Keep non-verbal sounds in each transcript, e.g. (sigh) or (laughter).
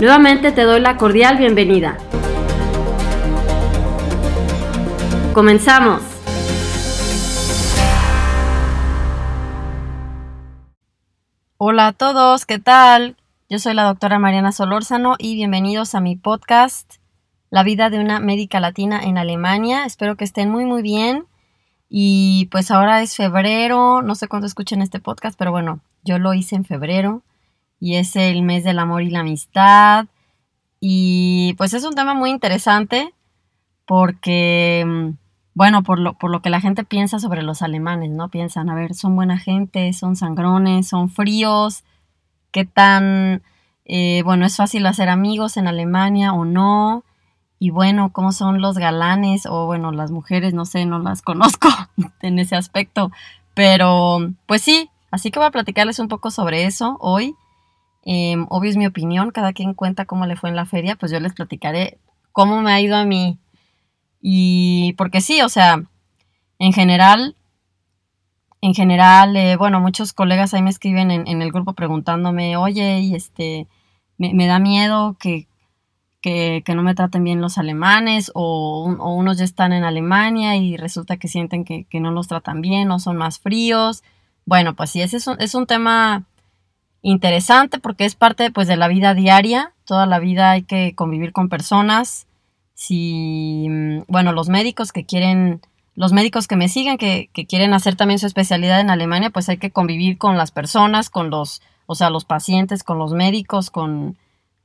Nuevamente te doy la cordial bienvenida. Comenzamos. Hola a todos, ¿qué tal? Yo soy la doctora Mariana Solórzano y bienvenidos a mi podcast La vida de una médica latina en Alemania. Espero que estén muy muy bien. Y pues ahora es febrero, no sé cuándo escuchen este podcast, pero bueno, yo lo hice en febrero y es el mes del amor y la amistad. Y pues es un tema muy interesante porque, bueno, por lo, por lo que la gente piensa sobre los alemanes, ¿no? Piensan, a ver, son buena gente, son sangrones, son fríos, qué tan, eh, bueno, es fácil hacer amigos en Alemania o no. Y bueno, cómo son los galanes o bueno, las mujeres, no sé, no las (laughs) conozco en ese aspecto. Pero pues sí, así que voy a platicarles un poco sobre eso hoy. Em, obvio es mi opinión, cada quien cuenta cómo le fue en la feria, pues yo les platicaré cómo me ha ido a mí. Y porque sí, o sea, en general, en general, eh, bueno, muchos colegas ahí me escriben en, el grupo preguntándome, oye, y este, me, da miedo que, que, no me traten bien los alemanes o, unos ya están en Alemania y resulta que sienten que, no los tratan bien o son más fríos. Bueno, pues sí, ese es un, es un tema interesante porque es parte pues de la vida diaria, toda la vida hay que convivir con personas. Si, mm, bueno, los médicos que quieren, los médicos que me siguen, que, que quieren hacer también su especialidad en Alemania, pues hay que convivir con las personas, con los, o sea, los pacientes, con los médicos, con,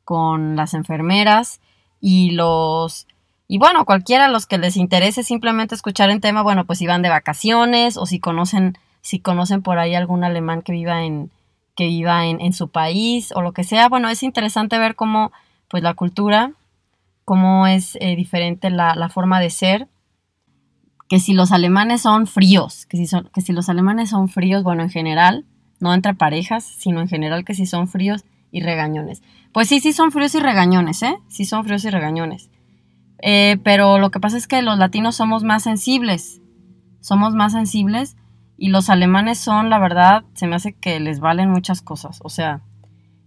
con las enfermeras y los, y bueno, cualquiera a los que les interese simplemente escuchar el tema, bueno, pues si van de vacaciones o si conocen, si conocen por ahí algún alemán que viva en, que viva en, su país o lo que sea. Bueno, es interesante ver cómo, pues la cultura, cómo es eh, diferente la, forma de ser. Que si los alemanes son fríos, que si, son, que si los alemanes son fríos, bueno, en general, no entre parejas, sino en general que si son fríos y regañones. Pues sí, sí son fríos y regañones, ¿eh? Sí son fríos y regañones. Eh, pero lo que pasa es que los latinos somos más sensibles. Somos más sensibles y los alemanes son, la verdad, se me hace que les valen muchas cosas. O sea,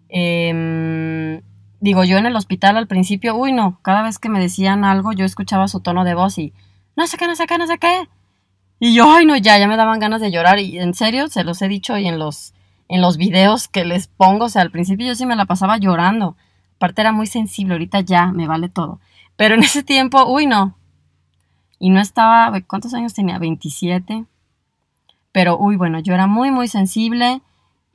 em, digo, yo en el hospital al principio, uy, no, cada vez que me decían algo, yo escuchaba su tono de voz y, no sé qué, no sé qué, no sé qué. Y yo, ay, no, ya, ya me daban ganas de llorar. Y en serio, se los he dicho y en los, en los videos que les pongo, o sea, al principio yo sí me la pasaba llorando. Aparte era muy sensible, ahorita ya me vale todo. Pero en ese tiempo, uy, no. Y no estaba, ¿cuántos años tenía? 27. Pero, uy, bueno, yo era muy, muy sensible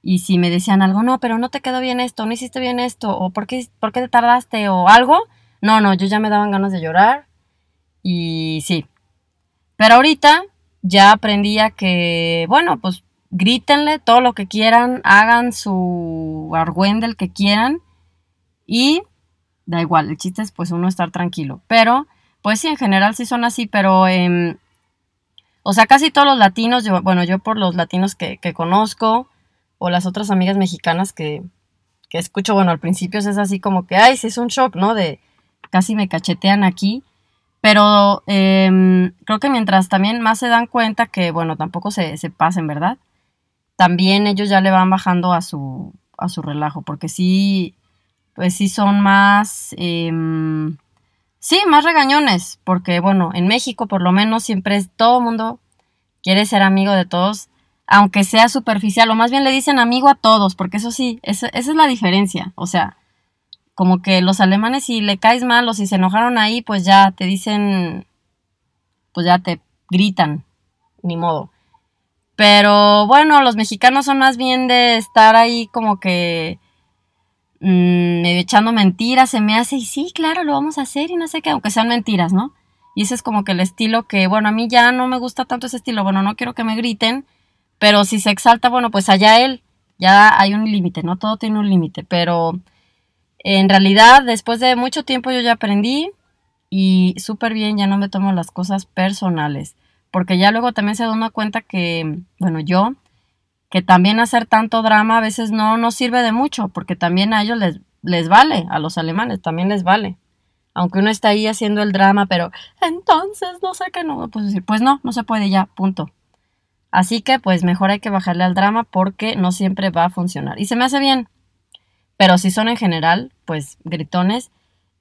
y si me decían algo, no, pero no te quedó bien esto, no hiciste bien esto, o ¿por qué, te tardaste o algo, no, no, yo ya me daban ganas de llorar y sí. Pero ahorita ya aprendí a que, bueno, pues grítenle todo lo que quieran, hagan su argüendel que quieran y da igual, el chiste es pues uno estar tranquilo. Pero, pues sí, en general sí son así, pero eh, o sea, casi todos los latinos, yo, bueno, yo por los latinos que, conozco, o las otras amigas mexicanas que, que escucho, bueno, al principio es así como que, ay, sí es un shock, ¿no? De casi me cachetean aquí. Pero em, creo que mientras también más se dan cuenta que, bueno, tampoco se, se, pasen, ¿verdad? También ellos ya le van bajando a su, a su relajo, porque sí, pues sí son más, em, Sí, más regañones, porque bueno, en México por lo menos siempre es todo mundo quiere ser amigo de todos, aunque sea superficial, o más bien le dicen amigo a todos, porque eso sí, esa, es la diferencia. O sea, como que los alemanes si le caes mal o si se enojaron ahí, pues ya te dicen, pues ya te gritan, ni modo. Pero bueno, los mexicanos son más bien de estar ahí como que mmm, echando mentiras, se me hace, y sí, claro, lo vamos a hacer y no sé qué, aunque sean mentiras, ¿no? Y ese es como que el estilo que, bueno, a mí ya no me gusta tanto ese estilo, bueno, no quiero que me griten, pero si se exalta, bueno, pues allá él, ya hay un límite, ¿no? Todo tiene un límite, pero en realidad después de mucho tiempo yo ya aprendí y súper bien, ya no me tomo las cosas personales, porque ya luego también se da una cuenta que, bueno, yo, que también hacer tanto drama a veces no nos sirve de mucho, porque también a ellos les, les vale, a los alemanes también les vale. Aunque uno está ahí haciendo el drama, pero entonces no sé qué no, pues decir, pues no, no se puede ya, punto. Así que pues mejor hay que bajarle al drama porque no siempre va a funcionar. Y se me hace bien. Pero si son en general, pues gritones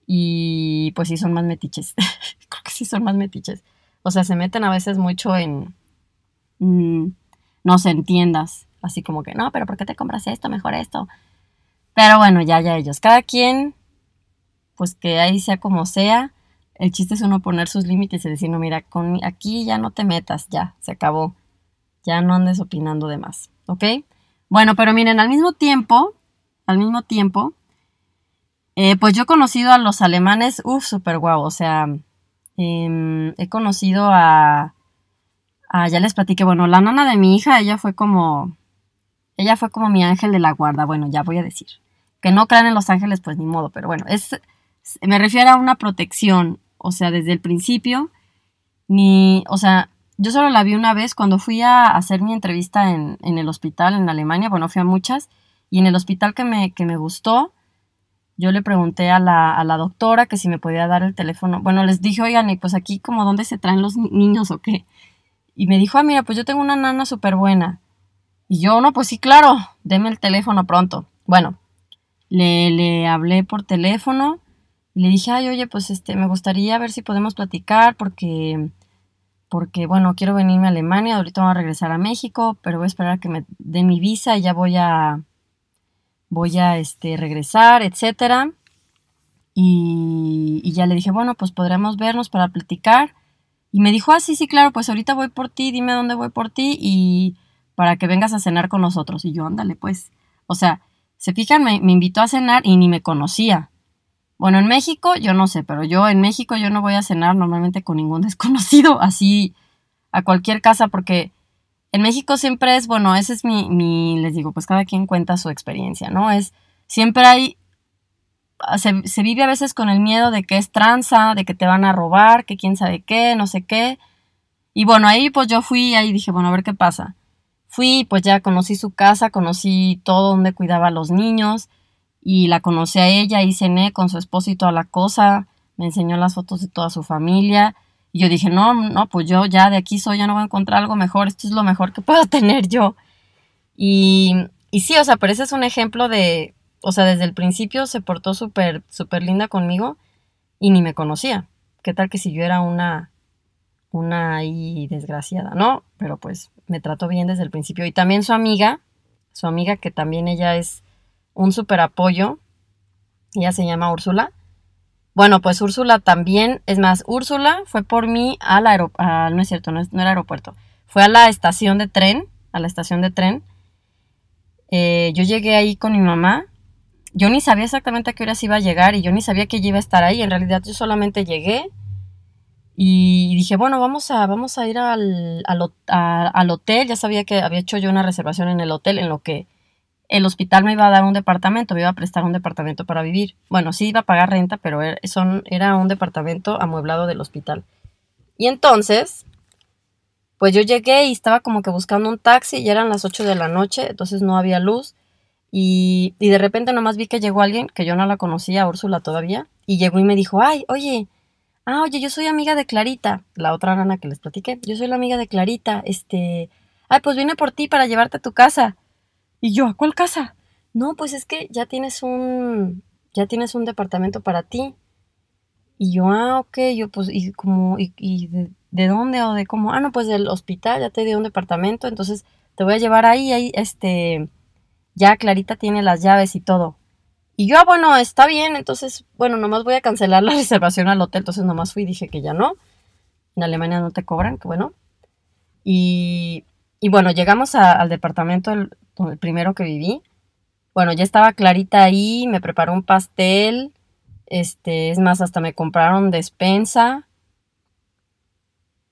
y pues sí son más metiches. (laughs) Creo que sí son más metiches. O sea, se meten a veces mucho en... Mm, no se entiendas. Así como que, no, pero ¿por qué te compras esto? Mejor esto. Pero bueno, ya, ya ellos. Cada quien, pues que ahí sea como sea. El chiste es uno poner sus límites y decir, no, mira, con, aquí ya no te metas, ya, se acabó. Ya no andes opinando de más, ¿ok? Bueno, pero miren, al mismo tiempo, al mismo tiempo, eh, pues yo he conocido a los alemanes, uff, súper guau, o sea, em, he conocido a, a, ya les platiqué, bueno, la nana de mi hija, ella fue como, ella fue como mi ángel de la guarda, bueno, ya voy a decir. Que no crean en los ángeles, pues ni modo, pero bueno, es, me refiero a una protección, o sea, desde el principio, ni, o sea, yo solo la vi una vez cuando fui a hacer mi entrevista en, en el hospital en Alemania, bueno, fui a muchas, y en el hospital que me, que me gustó, yo le pregunté a la, a la doctora que si me podía dar el teléfono. Bueno, les dije, oigan, y pues aquí como dónde se traen los niños o qué. Y me dijo, ah, mira, pues yo tengo una nana súper buena. Y yo, no, pues sí, claro, deme el teléfono pronto. Bueno, le, le hablé por teléfono y le dije, ay, oye, pues este, me gustaría ver si podemos platicar porque porque bueno, quiero venirme a Alemania, ahorita voy a regresar a México, pero voy a esperar a que me dé mi visa y ya voy a voy a este regresar, etcétera. Y, y, ya le dije, bueno, pues podremos vernos para platicar. Y me dijo, ah, sí, sí, claro, pues ahorita voy por ti, dime dónde voy por ti y para que vengas a cenar con nosotros. Y yo, ándale, pues. O sea, se fijan, me, me invitó a cenar y ni me conocía. Bueno, en México yo no sé, pero yo en México yo no voy a cenar normalmente con ningún (laughs) desconocido, así a cualquier casa, porque en México siempre es, bueno, ese es mi, mi les digo, pues cada quien cuenta su experiencia, ¿no? Es, siempre hay, se, se vive a veces con el miedo de que es tranza, de que te van a robar, que quién sabe qué, no sé qué. Y bueno, ahí pues yo fui, ahí dije, bueno, a ver qué pasa. Fui, pues ya conocí su casa, conocí todo donde cuidaba a los niños y la conocí a ella y cené con su esposo y toda la cosa, me enseñó las fotos de toda su familia y yo dije, no, no, pues yo ya de aquí soy, ya no voy a encontrar algo mejor, esto es lo mejor que puedo (laughs) tener yo. Y, y sí, o sea, pero ese es un ejemplo de, o sea, desde el principio se portó súper, súper linda conmigo y ni me conocía. ¿Qué tal que si yo era una, una ahí desgraciada? No, pero pues me trató bien desde el principio. Y también su amiga, su amiga que también ella es un super apoyo. Ella se llama Úrsula. Bueno, pues Úrsula también, es más, Úrsula fue por mí al aeropuerto, no es cierto, no, es, no, era aeropuerto, fue a la estación de tren, a la estación de tren. Eh, yo llegué ahí con mi mamá, yo ni sabía exactamente a qué horas iba a llegar y yo ni sabía que iba a estar ahí, en realidad yo solamente llegué y dije, bueno, vamos a, vamos a ir al, al, hotel, ya sabía que había hecho yo una reservación en el hotel en lo que el hospital me iba a dar un departamento, me iba a prestar un departamento para vivir. Bueno, sí iba a pagar renta, pero er, era un departamento amueblado del hospital. Y entonces, pues yo llegué y estaba como que buscando un taxi, y eran las 8 de la noche, entonces no había luz. Y, y de repente nomás vi que llegó alguien, que yo no la conocía, Úrsula todavía, y llegó y me dijo, ay, oye, ah, oye, yo soy amiga de Clarita, la otra rana que les platiqué, yo soy la amiga de Clarita, este, ay, pues vine por ti para llevarte a tu casa. Y yo, ¿a cuál casa? No, pues es que ya tienes un, ya tienes un departamento para ti. Y yo, ah, ok, yo pues, y como, y, y de, dónde o de cómo? Ah, no, pues del hospital, ya te di un departamento, entonces te voy a llevar ahí, ahí, este, ya Clarita tiene las llaves y todo. Y yo, ah, bueno, está bien, entonces, bueno, nomás voy a cancelar la (laughs) reservación al hotel, entonces nomás fui y dije que ya no. En Alemania no te cobran, que bueno. Y, y bueno, llegamos al departamento, el, el primero que viví. Bueno, ya estaba Clarita ahí, me preparó un pastel, este, es más, hasta me compraron despensa.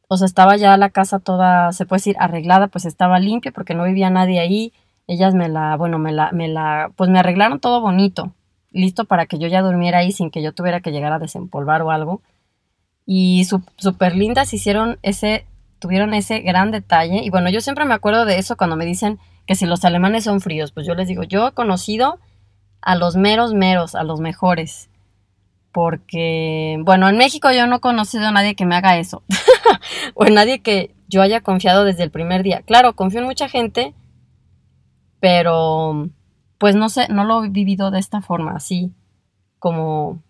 O sea, estaba ya la casa toda, se puede decir, arreglada, pues estaba limpia porque no vivía nadie ahí. Ellas me la, bueno, me la, me la, pues me arreglaron todo bonito, listo para que yo ya durmiera ahí sin que yo tuviera que llegar a desempolvar o algo. Y súper lindas hicieron ese, tuvieron ese gran detalle. Y bueno, yo siempre me acuerdo de eso cuando me dicen que si los alemanes son fríos, pues yo les digo, yo he conocido a los meros meros, a los mejores porque, bueno, en México yo no he conocido a nadie que me haga eso, (laughs) o a nadie que yo haya confiado desde el primer día. Claro, confío en mucha gente, pero pues no sé, no lo he vivido de esta forma, así como,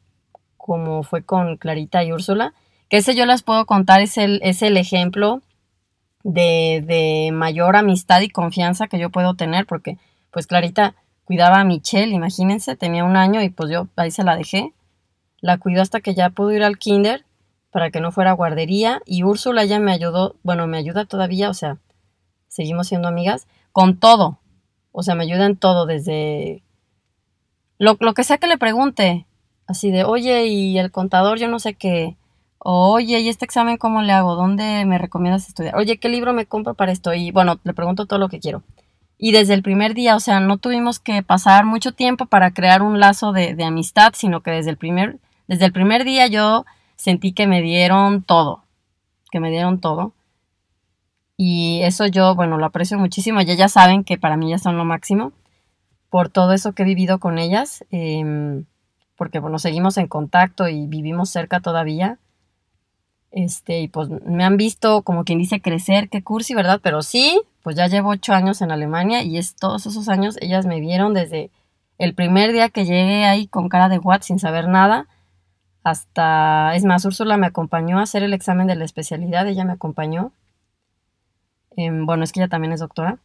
como fue con Clarita y Úrsula, que ese yo les puedo contar, es el, es el ejemplo de, de mayor amistad y confianza que yo puedo tener, porque pues Clarita cuidaba a Michelle, imagínense, tenía un año y pues yo ahí se la dejé la cuidó hasta que ya pudo ir al kinder para que no fuera guardería y Úrsula ya me ayudó, bueno, me ayuda todavía, o sea, seguimos siendo amigas, con todo. O sea, me ayuda en todo, desde lo, lo que sea que le pregunte, así de, oye, y el contador, yo no sé qué, oye, ¿y este examen cómo le hago? ¿Dónde me recomiendas estudiar? Oye, ¿qué libro me compro para esto? Y bueno, le pregunto todo lo que quiero. Y desde el primer día, o sea, no tuvimos que pasar mucho tiempo para crear un lazo de, de amistad, sino que desde el primer desde el primer día yo sentí que me dieron todo, que me dieron todo. Y eso yo, bueno, lo aprecio muchísimo. Ya ya saben que para mí ya son lo máximo por todo eso que he vivido con ellas. Em, porque, bueno, seguimos en contacto y vivimos cerca todavía. Este, y pues me han visto como quien dice crecer, qué cursi, ¿verdad? Pero sí, pues ya llevo ocho años en Alemania y es todos esos años ellas me vieron desde el primer día que llegué ahí con cara de what sin saber nada hasta, es más, Úrsula me acompañó a hacer el examen de la especialidad, ella me acompañó. Em, bueno, es que ella también es doctora.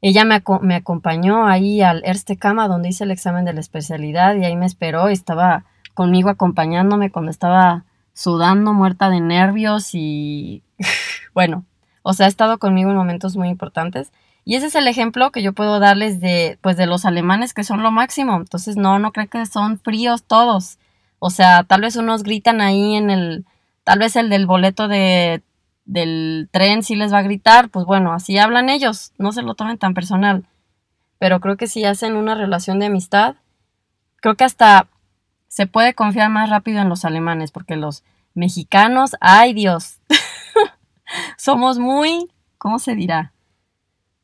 Ella me, acompañó ahí al Erste Cama, donde hice el examen de la especialidad, y ahí me esperó, estaba conmigo acompañándome cuando estaba sudando, muerta de nervios, y (laughs) bueno, o sea, ha estado conmigo en momentos muy importantes. Y ese es el ejemplo que yo puedo darles de, pues, de los alemanes que son lo máximo. Entonces, no, no creo que son fríos todos. O sea, tal vez unos gritan ahí en el, tal vez el del boleto de, del tren sí les va a gritar, pues bueno, así hablan ellos, no se lo tomen tan personal. Pero creo que si hacen una relación de amistad, creo que hasta se puede confiar más rápido en los alemanes, porque los mexicanos, ay Dios, (laughs) somos muy, ¿cómo se dirá?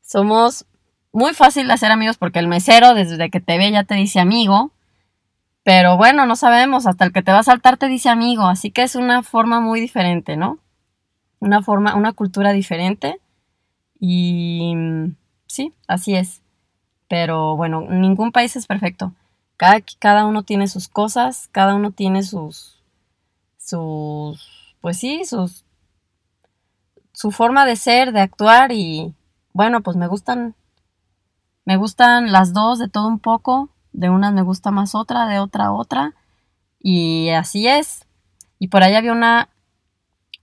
Somos muy fácil de hacer amigos porque el mesero desde que te ve ya te dice amigo, pero bueno, no sabemos, hasta el que te va a saltar te dice amigo, así que es una forma muy diferente, ¿no? Una forma, una cultura diferente. Y sí, así es. Pero bueno, ningún país es perfecto. Cada, cada uno tiene sus cosas, cada uno tiene sus, sus, pues sí, sus, su forma de ser, de actuar y bueno, pues me gustan, me gustan las dos de todo un poco de una me gusta más otra, de otra otra, y así es. Y por ahí había una,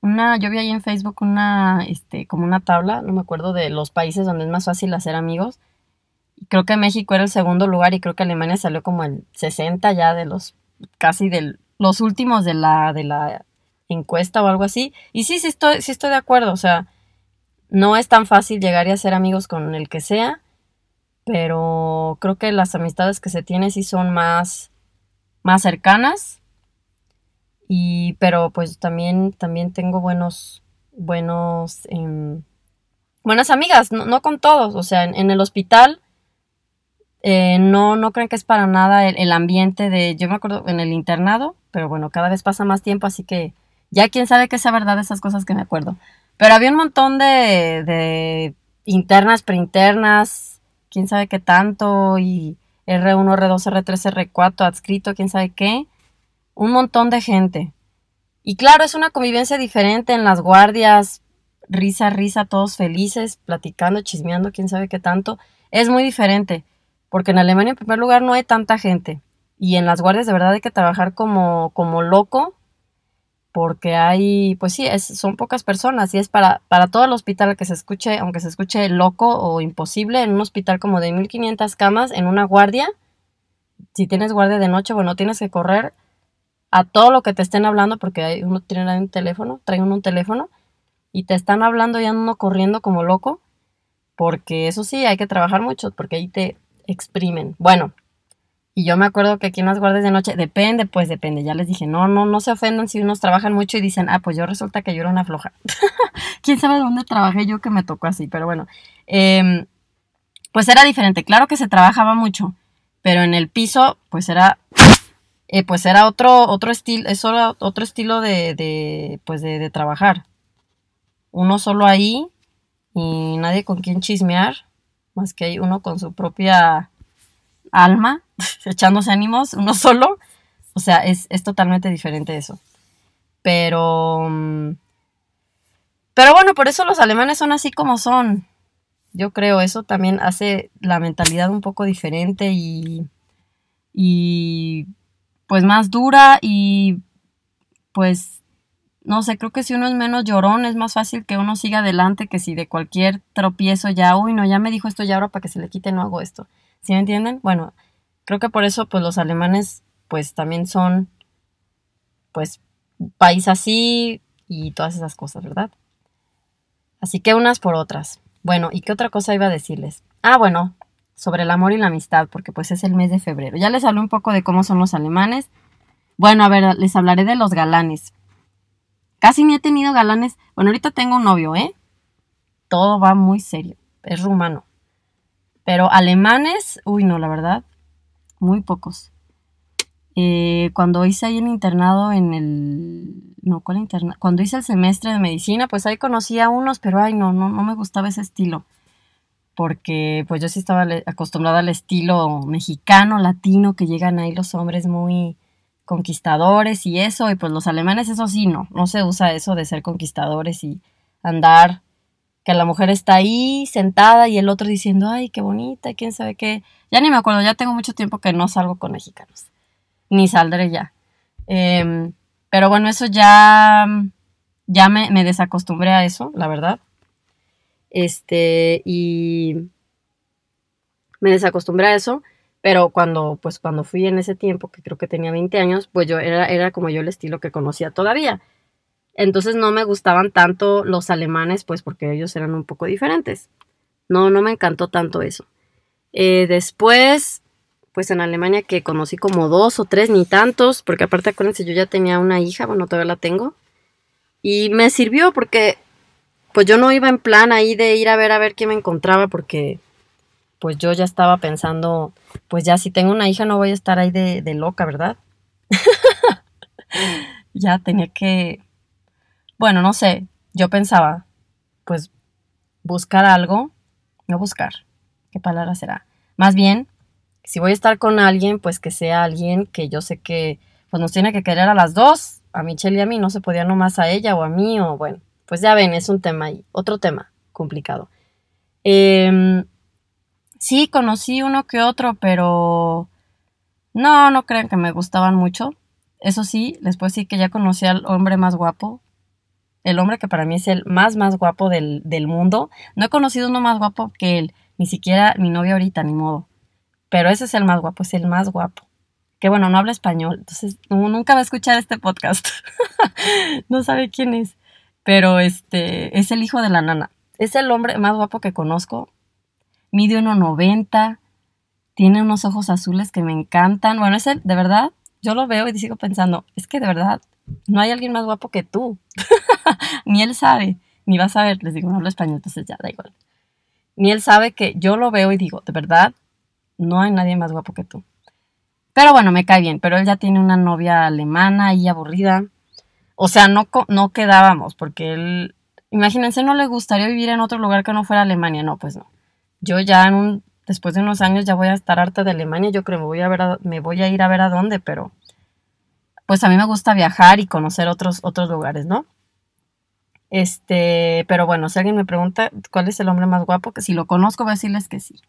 una, yo vi ahí en Facebook una, este, como una tabla, no me acuerdo de los países donde es más fácil hacer amigos. Creo que México era el segundo lugar y creo que Alemania salió como el 60 ya de los, casi de los últimos de la, de la encuesta o algo así. Y sí, sí estoy, sí estoy de acuerdo, o sea, no es tan fácil llegar y hacer amigos con el que sea pero creo que las amistades que se tienen sí son más, más cercanas. Y, pero pues también, también tengo buenos, buenos, em, buenas amigas, no, con todos, o sea, en, el hospital, eh, no, no creen que es para nada el, ambiente de, yo me acuerdo en el internado, pero bueno, cada vez pasa más tiempo, así que ya quién sabe que sea verdad esas cosas que me acuerdo. Pero había un montón de, de internas, preinternas, quién sabe qué tanto, y R1, R2, R3, R4, adscrito, quién sabe qué. Un montón de gente. Y claro, es una convivencia diferente en las guardias, risa, risa, todos felices, platicando, chismeando, quién sabe qué tanto. Es muy diferente. Porque en Alemania, en primer lugar, no hay tanta gente. Y en las guardias de verdad hay que trabajar como, como loco porque hay, pues sí, es, son pocas personas y es para, para todo el hospital que se escuche, aunque se escuche loco o imposible, en un hospital como de 1500 camas, en una guardia, si tienes guardia de noche, bueno, tienes que correr a todo lo que te estén hablando, porque uno tiene un teléfono, trae uno un teléfono, y te están hablando y uno corriendo como loco, porque eso sí, hay que trabajar mucho, porque ahí te exprimen. Bueno, y yo me acuerdo que aquí en las guardias de noche, depende, pues depende. Ya les dije, no, no, no se ofendan si unos trabajan mucho y dicen, ah, pues yo resulta que yo era una floja. (laughs) ¿Quién sabe dónde trabajé yo que me tocó así? Pero bueno, em, pues era diferente. Claro que se trabajaba mucho, pero en el piso, pues era, eh, pues era otro, otro estilo, es otro estilo de, pues de, trabajar. Uno solo ahí y nadie con quien chismear, más que hay uno con su propia alma, (laughs) echándose ánimos, uno solo. O sea, es, totalmente diferente eso. Pero... Mm, pero bueno, por eso los alemanes son así como son. Yo creo, eso también hace la mentalidad un poco diferente y, y pues más dura y pues no sé, creo que si uno es menos llorón es más fácil que uno siga adelante que si de cualquier tropiezo ya, uy, no, ya me dijo esto ya ahora para que se le quite no hago esto. ¿Sí me entienden? Bueno, creo que por eso pues los alemanes pues también son pues país así y todas esas cosas, ¿verdad? Así que unas por otras. Bueno, ¿y qué otra cosa iba a decirles? Ah, bueno, sobre el amor y la amistad, porque pues es el mes de febrero. Ya les hablé un poco de cómo son los alemanes. Bueno, a ver, les hablaré de los galanes. Casi ni he tenido galanes. Bueno, ahorita tengo un novio, ¿eh? Todo va muy serio. Es rumano. Pero alemanes, uy, no, la verdad, muy pocos. Eh, cuando hice ahí el internado en el... No, ¿cuál internado? Cuando hice el semestre de medicina, pues ahí conocí a unos, pero ay, no, no, no me gustaba ese estilo. Porque pues yo sí estaba acostumbrada al estilo mexicano, latino, que llegan ahí los hombres muy conquistadores y eso, y pues los alemanes eso sí, no, no se usa eso de ser conquistadores y andar que la mujer está ahí sentada y el otro diciendo, ay, qué bonita, quién sabe qué. Ya ni me acuerdo, ya tengo mucho tiempo que no salgo con mexicanos. Ni saldré ya. Em, pero bueno, eso ya, ya me, me, desacostumbré a eso, la verdad. Este, y me desacostumbré a eso, pero cuando, pues cuando fui en ese tiempo, que creo que tenía 20 años, pues yo era, era como yo el estilo que conocía todavía. Entonces no me gustaban tanto los alemanes, pues porque ellos eran un poco diferentes. No, no me encantó tanto eso. Eh, después, pues en Alemania que conocí como dos o tres, ni tantos, porque aparte acuérdense, yo ya tenía una hija, bueno, todavía la tengo. Y me sirvió porque, pues yo no iba en plan ahí de ir a ver a ver quién me encontraba, porque pues yo ya estaba pensando, pues ya si tengo una hija no voy a estar ahí de, de loca, ¿verdad? (laughs) ya tenía que bueno, no sé, yo pensaba, pues buscar algo, no buscar, ¿qué palabra será? Más bien, si voy a estar con alguien, pues que sea alguien que yo sé que pues nos tiene que querer a las dos, a Michelle y a mí, no se podía nomás a ella o a mí, o bueno, pues ya ven, es un tema ahí, otro tema complicado. Em, sí, conocí uno que otro, pero no, no crean que me gustaban mucho. Eso sí, después sí que ya conocí al hombre más guapo, el hombre que para mí es el más, más guapo del, mundo. No he conocido uno más guapo que él, ni siquiera mi novia ahorita, ni modo. Pero ese es el más guapo, es el más guapo. Que bueno, no habla español, entonces nunca va a escuchar este podcast. (laughs) no sabe quién es. Pero este es el hijo de la nana. Es el hombre más guapo que conozco. Mide 1,90. Tiene unos ojos azules que me encantan. Bueno, es el, de verdad, yo lo veo y sigo pensando, es que de verdad no hay alguien más guapo que tú. (laughs) ni él sabe, ni va a saber, les digo, no hablo español, entonces ya da igual. Ni él sabe que yo lo veo y digo, de verdad, no hay nadie más guapo que tú. Pero bueno, me cae bien, pero él ya tiene una novia alemana y aburrida. O sea, no, no quedábamos, porque él, imagínense, no le gustaría vivir en otro lugar que no fuera Alemania. No, pues no. Yo ya en un, después de unos años ya voy a estar harta de Alemania. Yo creo que me voy a, ver me voy a ir a ver a dónde, pero pues a mí me gusta viajar y conocer otros, otros lugares, ¿no? Este, pero bueno, si alguien me pregunta cuál es el hombre más guapo, que si lo conozco voy a decirles que sí.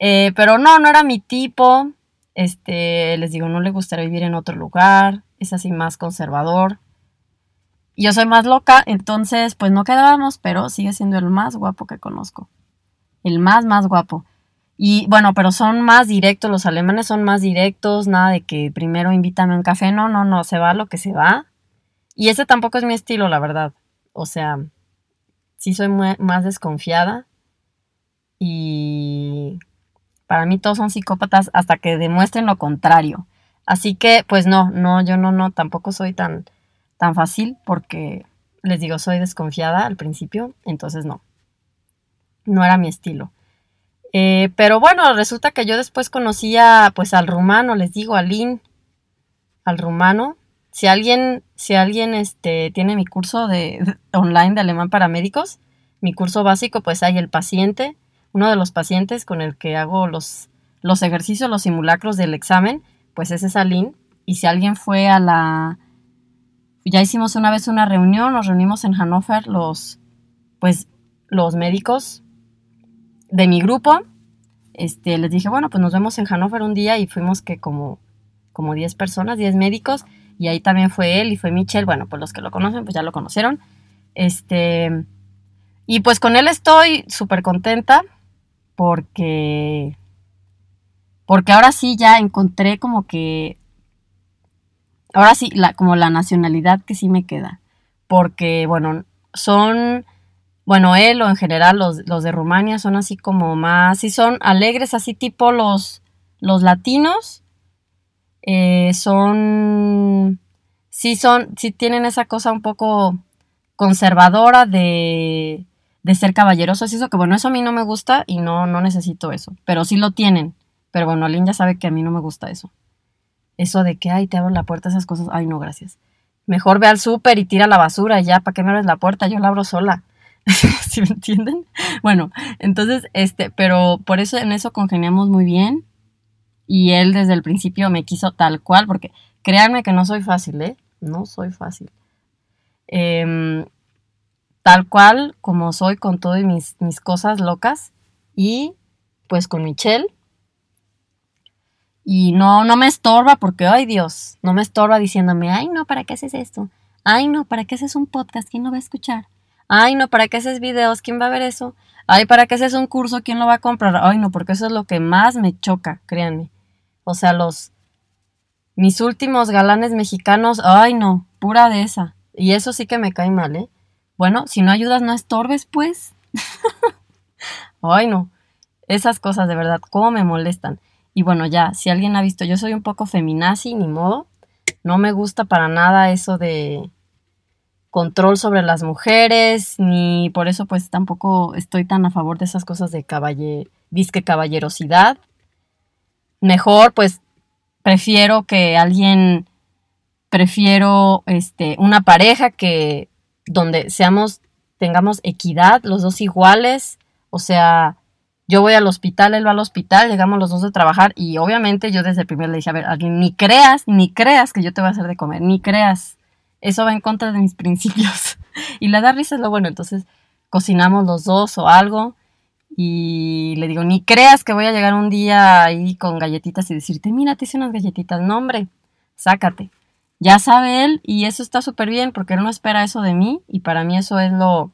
Eh, pero no, no era mi tipo. Este, les digo, no le gustaría vivir en otro lugar. Es así más conservador. Yo soy más loca, entonces pues no quedábamos, pero sigue siendo el más guapo que conozco. El más, más guapo. Y bueno, pero son más directos, los alemanes son más directos, nada de que primero invítame a un café, no, no, no, se va lo que se va. Y ese tampoco es mi estilo, la verdad. O sea, sí soy más desconfiada. Y para mí todos son psicópatas hasta que demuestren lo contrario. Así que, pues no, no, yo no, no, tampoco soy tan, tan fácil porque les digo, soy desconfiada al principio, entonces no. No era mi estilo. Eh, pero bueno, resulta que yo después conocía pues al rumano, les digo, al al rumano. Si alguien, si alguien este, tiene mi curso de, online de alemán para médicos, mi curso básico, pues hay el paciente, uno de los pacientes con el que hago los, los ejercicios, los simulacros del examen, pues ese es Aline. Y si alguien fue a la... Ya hicimos una vez una reunión, nos reunimos en Hannover los, pues, los médicos de mi grupo, este, les dije, bueno, pues nos vemos en Hannover un día y fuimos que como, como 10 personas, 10 médicos, y ahí también fue él y fue Michelle, bueno, pues los que lo conocen, pues ya lo conocieron. Este, y pues con él estoy súper contenta porque, porque ahora sí ya encontré como que, ahora sí, la, como la nacionalidad que sí me queda, porque, bueno, son bueno, él o en general los, los de Rumania son así como más, sí son alegres, así tipo los, los latinos, eh, son, sí son, sí tienen esa cosa un poco conservadora de, de ser caballerosos, eso que bueno, eso a mí no me gusta y no, no necesito eso, pero sí lo tienen, pero bueno, Alin ya sabe que a mí no me gusta eso. Eso de que, ay, te abro la puerta, esas cosas, ay, no, gracias. Mejor ve al súper y tira la basura y ya, ¿para qué me abres la puerta? Yo la abro sola. (laughs) ¿Sí me entienden? Bueno, entonces, este, pero por eso en eso congeniamos muy bien. Y él desde el principio me quiso tal cual, porque créanme que no soy fácil, ¿eh? No soy fácil. Em, tal cual como soy con todas mis, mis cosas locas. Y pues con Michelle. Y no, no me estorba porque, ay Dios, no me estorba diciéndome, ay no, ¿para qué haces esto? Ay no, ¿para qué haces un podcast? ¿Quién lo va a escuchar? Ay, no, ¿para qué haces videos? ¿Quién va a ver eso? Ay, ¿para qué haces un curso? ¿Quién lo va a comprar? Ay, no, porque eso es lo que más me choca, créanme. O sea, los... Mis últimos galanes mexicanos, ay, no, pura de esa. Y eso sí que me cae mal, ¿eh? Bueno, si no ayudas, no estorbes, pues. (laughs) ay, no. Esas cosas de verdad, cómo me molestan. Y bueno, ya, si alguien ha visto, yo soy un poco feminazi, ni modo. No me gusta para nada eso de control sobre las mujeres, ni por eso pues tampoco estoy tan a favor de esas cosas de disque caballerosidad. Mejor pues prefiero que alguien, prefiero este, una pareja que donde seamos, tengamos equidad, los dos iguales, o sea, yo voy al hospital, él va al hospital, llegamos los dos de trabajar y obviamente yo desde el primer le dije, a ver, ni creas, ni creas que yo te voy a hacer de comer, ni creas eso va en contra de mis (laughs) principios. y la da risa es lo bueno, entonces cocinamos los dos o algo y le digo, ni creas que voy a llegar un día ahí con galletitas y decirte, mira, te hice unas galletitas. No, hombre, sácate. Ya sabe él y eso está súper bien porque él no espera eso de mí y para mí eso es lo...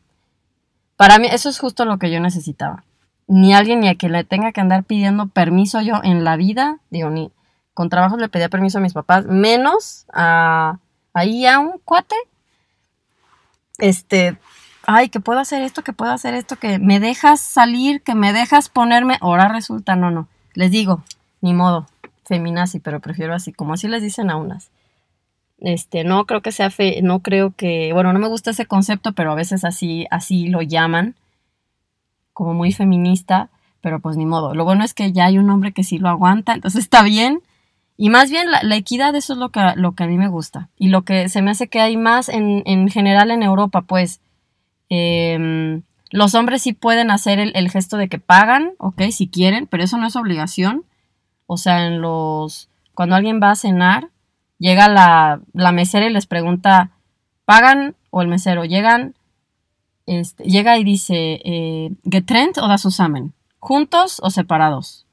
Para mí eso es justo lo que yo necesitaba. Ni alguien ni a quien le tenga que andar pidiendo permiso yo en la vida, digo, ni con trabajos le pedía permiso a mis papás, menos a ahí a un cuate, este, ay, que puedo hacer esto, que puedo hacer esto, que me dejas salir, que me dejas ponerme, ahora resulta, no, no, les digo, ni modo, feminazi, pero prefiero así, como así les dicen a unas. Este, no creo que sea fe, no creo que, bueno, no me gusta ese concepto, pero a veces así, así lo llaman, como muy feminista, pero pues ni modo. Lo bueno es que ya hay un hombre que sí lo aguanta, entonces (laughs) está bien. Y más bien la, equidad, eso es lo que, lo que a mí me gusta. Y lo que se me hace que hay más en, en general en Europa, pues em, los hombres sí pueden hacer el, gesto de que pagan, ok, si quieren, pero eso no es obligación. O sea, en los... Cuando alguien va a cenar, llega la, la mesera y les pregunta, ¿pagan? O el mesero, llegan, este, llega y dice, eh, ¿getrennt o das zusammen? ¿Juntos o separados?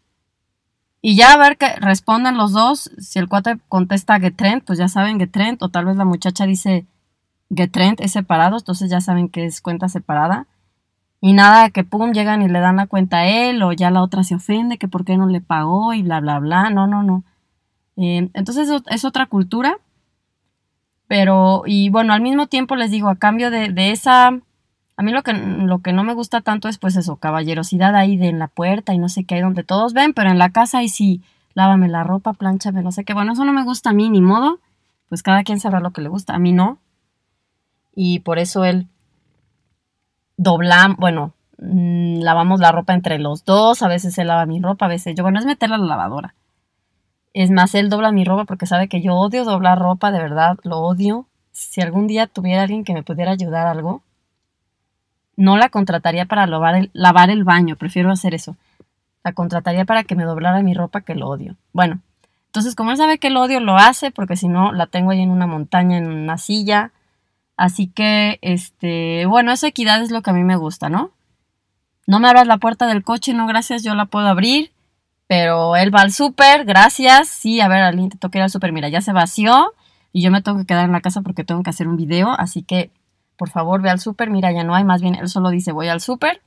Y ya a ver que respondan los dos. Si el cuate contesta Getrend, pues ya saben Getrend. O tal vez la muchacha dice Getrend es separado, entonces ya saben que es cuenta separada. Y nada, que pum, llegan y le dan la cuenta a él, o ya la otra se ofende, que por qué no le pagó y bla, bla, bla. No, no, no. Eh, entonces es otra cultura. Pero, y bueno, al mismo tiempo les digo, a cambio de, de esa a mí lo que, no me gusta tanto es pues eso, caballerosidad ahí de en la puerta y no sé qué, hay donde todos ven, pero en la casa ahí sí, lávame la ropa, planchame, no sé qué. Bueno, eso no me gusta a mí, ni modo. Pues cada quien sabrá lo que le gusta, a mí no. Y por eso él dobla, bueno, mm, lavamos la ropa entre los dos, a veces él lava mi ropa, a veces yo, bueno, es meterla a la lavadora. Es más, él dobla mi ropa porque sabe que yo odio doblar ropa, de verdad, lo odio. Si algún día tuviera alguien que me pudiera ayudar algo, no la contrataría para lavar el, lavar el baño, prefiero hacer eso. La contrataría para que me doblara mi ropa que lo odio. Bueno, entonces como él sabe que lo odio, lo hace porque si no la tengo ahí en una montaña, en una silla. Así que, este, bueno, esa equidad es lo que a mí me gusta, ¿no? No me abras la puerta del coche, no, gracias, yo la puedo abrir. Pero él va al súper, gracias. Sí, a ver, alguien te toca ir al súper. Mira, ya se vació y yo me tengo que quedar en la casa porque tengo que hacer un video. Así que por favor ve al súper, mira, ya no hay, más bien él solo dice voy al súper,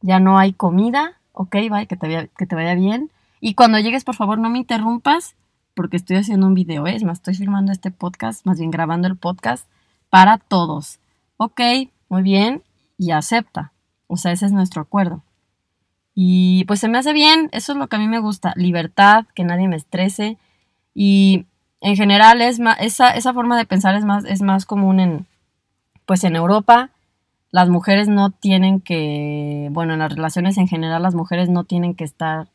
ya no hay comida, ok, bye, que te, vaya, que te vaya bien. Y cuando llegues, por favor, no me interrumpas, porque estoy haciendo un video, ¿eh? es más, estoy filmando este podcast, más bien grabando el podcast para todos. Ok, muy bien, y acepta. O sea, ese es nuestro acuerdo. Y pues se me hace bien, eso es lo que a mí me gusta, libertad, que nadie me estrese. Y en general es más, esa, esa forma de pensar es más, es más común en, pues en Europa las mujeres no tienen que, bueno, en las relaciones en general las mujeres no tienen que estar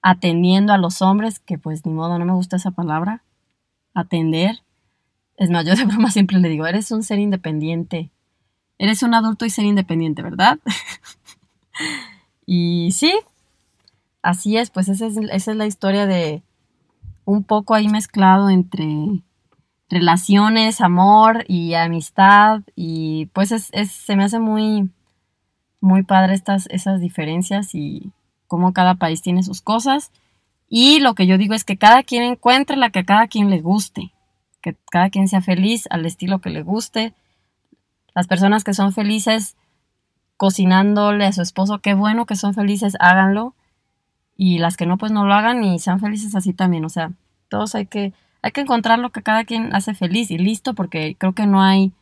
atendiendo a los hombres, que pues ni modo, no me gusta esa palabra, atender. Es más, yo de broma siempre le digo, eres un ser independiente, eres un adulto y ser independiente, ¿verdad? (laughs) y sí, así es, pues esa es, esa es la historia de un poco ahí mezclado entre relaciones, amor y amistad y pues es, se me hace muy, muy padre estas, esas diferencias y cómo cada país tiene sus cosas. Y lo que yo digo es que cada quien encuentre la que a cada quien le guste, que cada quien sea feliz al estilo que le guste. Las personas que son felices cocinándole a su esposo, qué bueno que son felices, háganlo. Y las que no, pues no lo hagan y sean felices así también. O sea, todos hay que hay que encontrar lo que cada quien hace feliz y listo, porque creo que no hay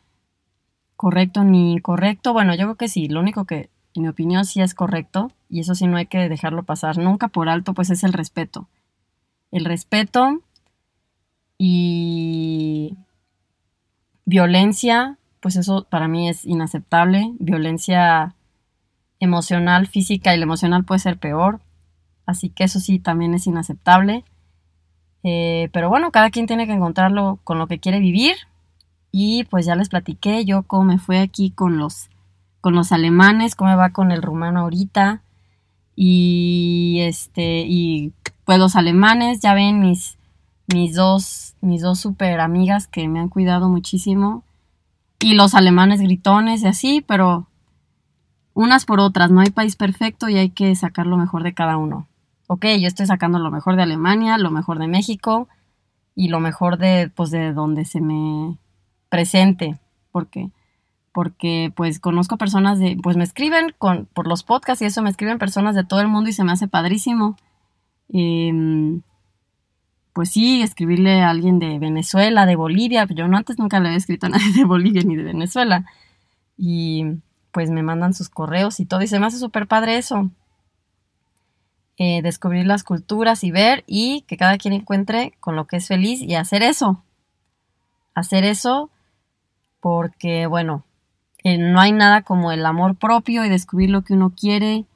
correcto ni incorrecto. Bueno, yo creo que sí, lo único que en mi opinión sí es correcto, y eso sí no hay que dejarlo pasar nunca por alto, pues es el respeto. El respeto y violencia, pues eso para mí es inaceptable. Violencia emocional, física y la emocional puede ser peor. Así que eso sí también es inaceptable. Eh, pero bueno, cada quien tiene que encontrarlo con lo que quiere vivir. Y pues ya les platiqué yo cómo me fue aquí con los, con los alemanes, cómo me va con el rumano ahorita. Y este, y pues los alemanes, ya ven mis, mis dos, mis dos super amigas que me han cuidado muchísimo. Y los alemanes gritones y así, pero unas por otras, no hay país perfecto y hay que sacar lo mejor de cada uno ok, yo estoy sacando lo mejor de Alemania, lo mejor de México y lo mejor de, pues, de donde se me presente, porque, porque pues conozco personas de, pues me escriben con, por los podcasts y eso me escriben personas de todo el mundo y se me hace padrísimo. Em, pues sí, escribirle a alguien de Venezuela, de Bolivia, yo no antes nunca le había escrito a nadie de Bolivia ni de Venezuela. Y pues me mandan sus correos y todo y se me hace súper padre eso. Eh, descubrir las culturas y ver y que cada quien encuentre con lo que es feliz y hacer eso. Hacer eso porque, bueno, eh, no hay nada como el amor propio y descubrir lo que uno quiere,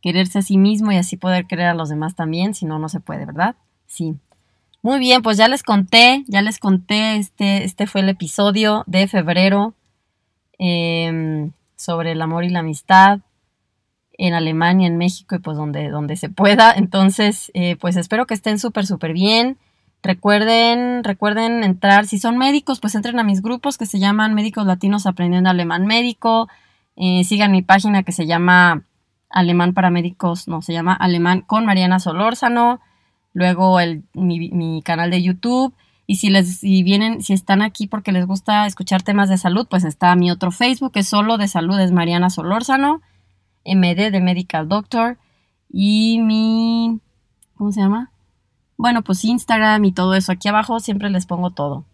quererse a sí mismo y así poder querer a los demás también, si no, no se puede, ¿verdad? Sí. Muy bien, pues ya les conté, ya les conté, este, este fue el episodio de febrero em, sobre el amor y la amistad en Alemania, en México y pues donde, donde se pueda. Entonces, eh, pues espero que estén súper, súper bien. Recuerden, recuerden entrar, si son médicos, pues entren a mis grupos que se llaman Médicos Latinos Aprendiendo Alemán Médico. Eh, sigan mi página que se llama Alemán para Médicos, no, se llama Alemán con Mariana Solórzano. luego el, mi, canal de YouTube. Y si les si vienen, si están aquí porque les gusta escuchar temas de salud, pues está mi otro Facebook, que es solo de salud, es Mariana Solórzano, MD de Medical Doctor. Y mi. ¿Cómo se llama? Bueno, pues Instagram y todo eso. Aquí abajo siempre les pongo todo.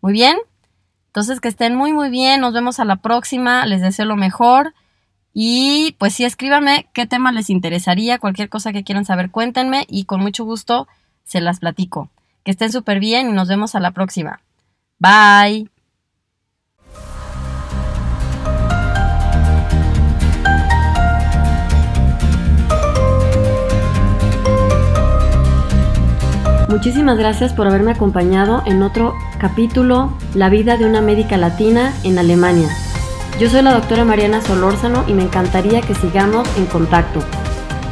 Muy bien. Entonces que estén muy muy bien. Nos vemos a la próxima. Les deseo lo mejor. Y pues sí, escríbanme qué tema les interesaría, cualquier cosa que quieran saber, cuéntenme y con mucho gusto se las platico. Que estén súper bien y nos vemos a la próxima. Bye. Muchísimas gracias por haberme acompañado en otro capítulo, La vida de una médica latina en Alemania. Yo soy la doctora Mariana Solórzano y me encantaría que sigamos en contacto.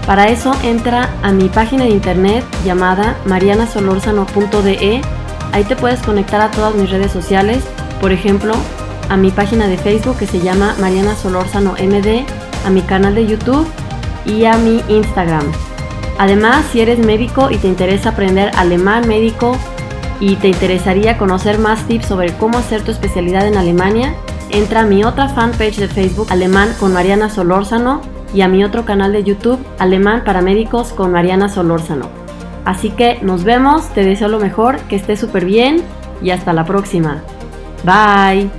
Para eso entra a mi página de internet llamada marianasolorzano.de. Ahí te puedes conectar a todas mis redes sociales, por ejemplo, a mi página de Facebook que se llama Mariana Solórzano MD, a mi canal de YouTube y a mi Instagram. Además, si eres médico y te interesa aprender alemán médico y te interesaría conocer más tips sobre cómo hacer tu especialidad en Alemania, entra a mi otra fanpage de Facebook Alemán con Mariana Solórzano y a mi otro canal de YouTube Alemán para Médicos con Mariana Solórzano. Así que nos vemos, te deseo lo mejor, que estés súper bien y hasta la próxima. Bye.